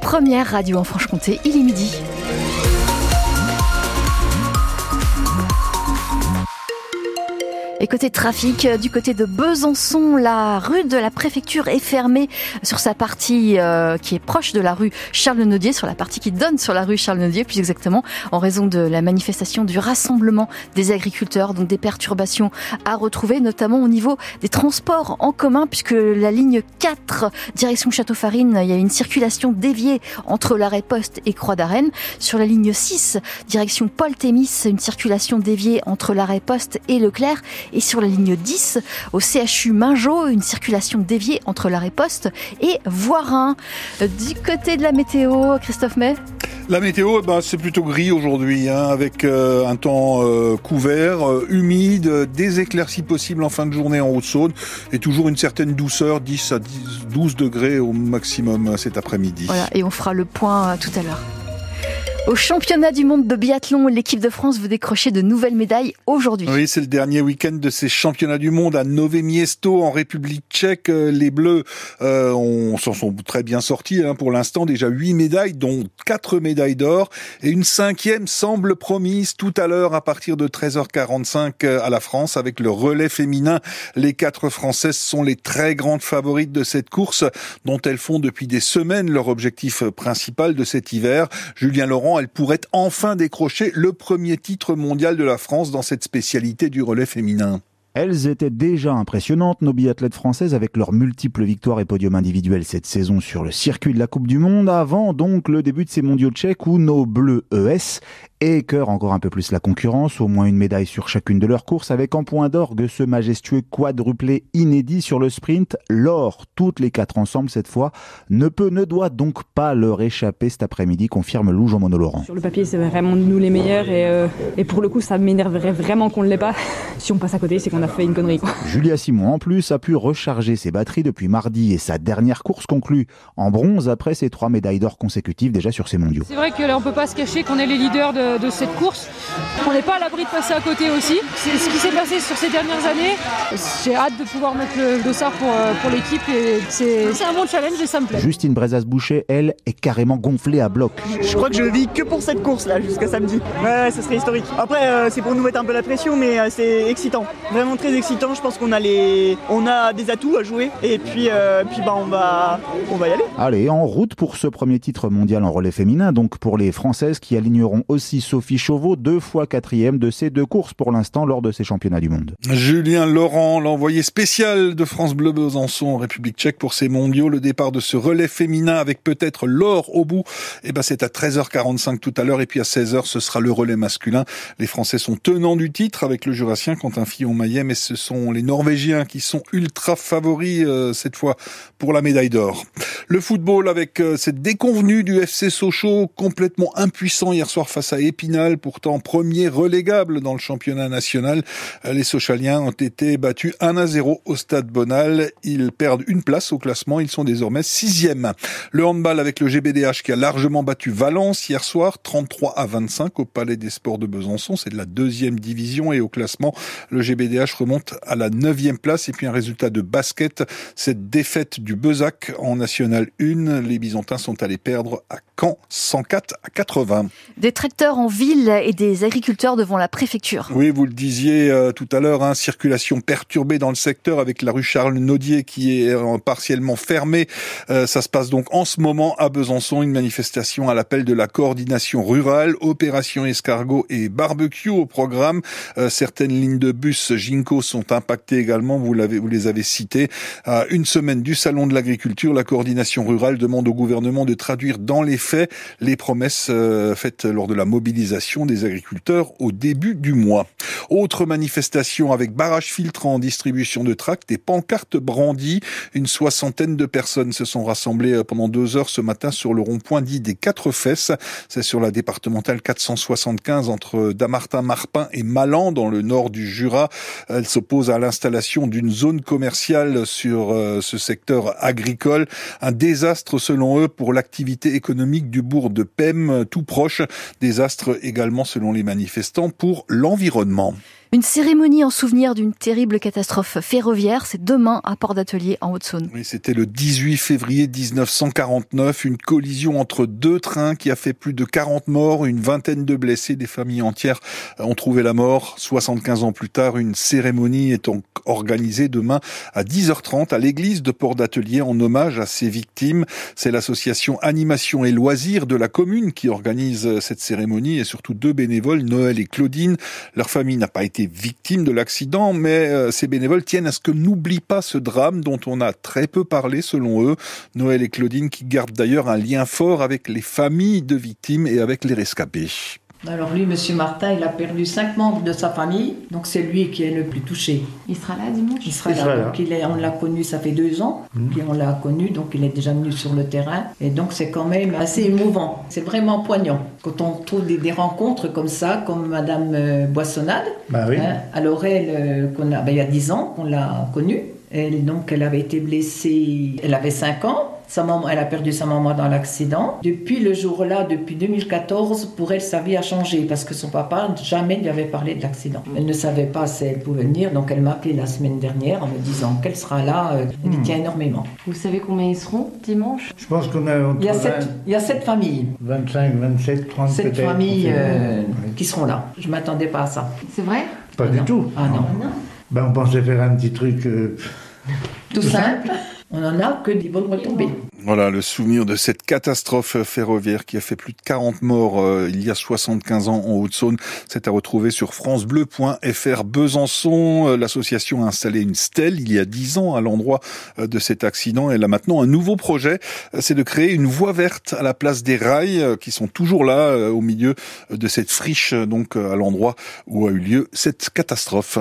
première radio en Franche-Comté, il est midi. Et côté trafic, euh, du côté de Besançon, la rue de la préfecture est fermée sur sa partie euh, qui est proche de la rue Charles-Nodier, sur la partie qui donne sur la rue Charles-Nodier, plus exactement, en raison de la manifestation du rassemblement des agriculteurs. Donc des perturbations à retrouver, notamment au niveau des transports en commun, puisque la ligne 4, direction Château-Farine, il y a une circulation déviée entre l'arrêt Poste et Croix d'Arène. Sur la ligne 6, direction Paul Thémis, une circulation déviée entre l'arrêt Poste et Leclerc et sur la ligne 10 au CHU Mingeot, une circulation déviée entre l'arrêt Poste et Voirin. Du côté de la météo, Christophe May? La météo, eh ben, c'est plutôt gris aujourd'hui, hein, avec euh, un temps euh, couvert, euh, humide, des éclaircies possibles en fin de journée en Haute-Saône, et toujours une certaine douceur, 10 à 12 degrés au maximum cet après-midi. Voilà, et on fera le point tout à l'heure. Au championnat du monde de biathlon, l'équipe de France veut décrocher de nouvelles médailles aujourd'hui. Oui, c'est le dernier week-end de ces championnats du monde à Nové Miesto en République tchèque. Euh, les Bleus euh, s'en sont très bien sortis hein, pour l'instant. Déjà huit médailles, dont quatre médailles d'or. Et une cinquième semble promise tout à l'heure à partir de 13h45 euh, à la France avec le relais féminin. Les quatre Françaises sont les très grandes favorites de cette course dont elles font depuis des semaines leur objectif principal de cet hiver. Julien Laurent elle pourrait enfin décrocher le premier titre mondial de la France dans cette spécialité du relais féminin. Elles étaient déjà impressionnantes, nos biathlètes françaises, avec leurs multiples victoires et podiums individuels cette saison sur le circuit de la Coupe du Monde, avant donc le début de ces mondiaux tchèques où nos bleus ES et cœur encore un peu plus la concurrence, au moins une médaille sur chacune de leurs courses, avec en point d'orgue ce majestueux quadruplé inédit sur le sprint. L'or, toutes les quatre ensemble cette fois, ne peut, ne doit donc pas leur échapper cet après-midi, confirme Lou Jean Laurent. Sur le papier, c'est vraiment nous les meilleurs et, euh, et pour le coup, ça m'énerverait vraiment qu'on ne l'ait pas. Si on passe à côté, c'est qu'on a fait une connerie. Julia Simon, en plus, a pu recharger ses batteries depuis mardi et sa dernière course conclue en bronze après ses trois médailles d'or consécutives déjà sur ces mondiaux. C'est vrai qu'on ne peut pas se cacher qu'on est les leaders de de, cette course. On n'est pas à l'abri de passer à côté aussi. C'est ce qui s'est passé sur ces dernières années. J'ai hâte de pouvoir mettre le dossard pour, euh, pour l'équipe et c'est un bon challenge et ça me plaît. Justine Brezas-Boucher, elle, est carrément gonflée à bloc. Je crois que je vis que pour cette course là jusqu'à samedi. Ouais, ça serait historique. Après, euh, c'est pour nous mettre un peu la pression, mais euh, c'est excitant. Vraiment très excitant. Je pense qu'on a les, on a des atouts à jouer et puis, puis bah on va, on va y aller. Allez, en route pour ce premier titre mondial en relais féminin, donc pour les Françaises qui aligneront aussi Sophie Chauveau, deux fois quatrième de ces deux courses pour l'instant lors de ces championnats du monde. Julien Laurent, l'envoyé spécial de France Bleu Besançon en République tchèque pour ces mondiaux. Le départ de ce relais féminin avec peut-être l'or au bout, eh ben c'est à 13h45 tout à l'heure et puis à 16h ce sera le relais masculin. Les Français sont tenants du titre avec le Jurassien Quentin Fillon-Maillet, mais ce sont les Norvégiens qui sont ultra favoris euh, cette fois pour la médaille d'or. Le football avec euh, cette déconvenue du FC Sochaux complètement impuissant hier soir face à Épinal, pourtant premier relégable dans le championnat national. Les Sochaliens ont été battus 1 à 0 au stade Bonal. Ils perdent une place au classement. Ils sont désormais sixième. Le handball avec le GBDH qui a largement battu Valence hier soir, 33 à 25 au Palais des Sports de Besançon. C'est de la deuxième division et au classement, le GBDH remonte à la neuvième place. Et puis un résultat de basket, cette défaite du Bezac en National 1. Les Byzantins sont allés perdre à Caen 104 à 80. Des tracteurs en ville et des agriculteurs devant la préfecture. Oui, vous le disiez euh, tout à l'heure, hein, circulation perturbée dans le secteur avec la rue Charles Naudier qui est euh, partiellement fermée. Euh, ça se passe donc en ce moment à Besançon, une manifestation à l'appel de la coordination rurale, opération escargot et barbecue au programme. certaines lignes de bus Ginko sont impactées également, vous, l'avez, vous les avez citées. À une semaine du salon de l'agriculture, la coordination rurale demande au gouvernement de traduire dans les faits les promesses faites lors de la mobilisation des agriculteurs au début du mois. Autre manifestation avec barrage filtrant distribution de tracts et pancartes brandies. Une soixantaine de personnes se sont rassemblées euh, pendant deux heures ce matin sur le rond-point dit des Quatre Fesses. C'est sur la départementale 475 entre Damartin-Marpin et Malan dans le nord du Jura. Elle s'oppose à l'installation d'une zone commerciale sur euh, ce secteur agricole. Un désastre selon eux pour l'activité économique du bourg de Pem, tout proche. Désastre également selon les manifestants pour l'environnement. home. Une cérémonie en souvenir d'une terrible catastrophe ferroviaire, c'est demain à Port d'Atelier en Haute-Saône. Oui, c'était le 18 février 1949, une collision entre deux trains qui a fait plus de 40 morts, une vingtaine de blessés, des familles entières ont trouvé la mort. 75 ans plus tard, une cérémonie est organisée demain à 10h30 à l'église de Port d'Atelier en hommage à ces victimes. C'est l'association Animation et Loisirs de la commune qui organise cette cérémonie et surtout deux bénévoles, Noël et Claudine. Leur famille n'a pas été victimes de l'accident, mais euh, ces bénévoles tiennent à ce que n'oublie pas ce drame dont on a très peu parlé selon eux. Noël et Claudine qui gardent d'ailleurs un lien fort avec les familles de victimes et avec les rescapés. Alors lui, Monsieur Martin, il a perdu cinq membres de sa famille, donc c'est lui qui est le plus touché. Il sera là dimanche? Il sera là. Donc il est, on l'a connu, ça fait deux ans mmh. on l'a connu, donc il est déjà venu sur le terrain. Et donc c'est quand même assez émouvant. C'est vraiment poignant. Quand on trouve des, rencontres comme ça, comme Madame euh, Boissonnade, bah oui. hein, à Laurel, euh, qu'on a, ben, il y a dix ans, qu'on l'a connue. Elle, donc, elle avait été blessée, elle avait cinq ans. Sa maman, elle a perdu sa maman dans l'accident. Depuis le jour-là, depuis 2014, pour elle, sa vie a changé parce que son papa jamais lui avait parlé de l'accident. Elle ne savait pas si elle pouvait venir, donc elle m'a appelé la semaine dernière en me disant qu'elle sera là. Euh, elle y hmm. tient énormément. Vous savez combien ils seront dimanche? Je pense qu'on a. Il y a, sept, il y a sept familles. 25, 27, 30 Sept familles euh, qui seront là. Je ne m'attendais pas à ça. C'est vrai? Pas du tout. Ah non. Ben, on pensait faire un petit truc. Euh, tout, simple. On n'en a que des bonnes retombées. Voilà le souvenir de cette catastrophe ferroviaire qui a fait plus de 40 morts euh, il y a 75 ans en Haute-Saône. C'est à retrouver sur francebleu.fr Besançon. Euh, l'association a installé une stèle il y a 10 ans à l'endroit euh, de cet accident. Elle a maintenant un nouveau projet, c'est de créer une voie verte à la place des rails qui sont toujours là au milieu de cette friche donc à l'endroit où a eu lieu cette catastrophe.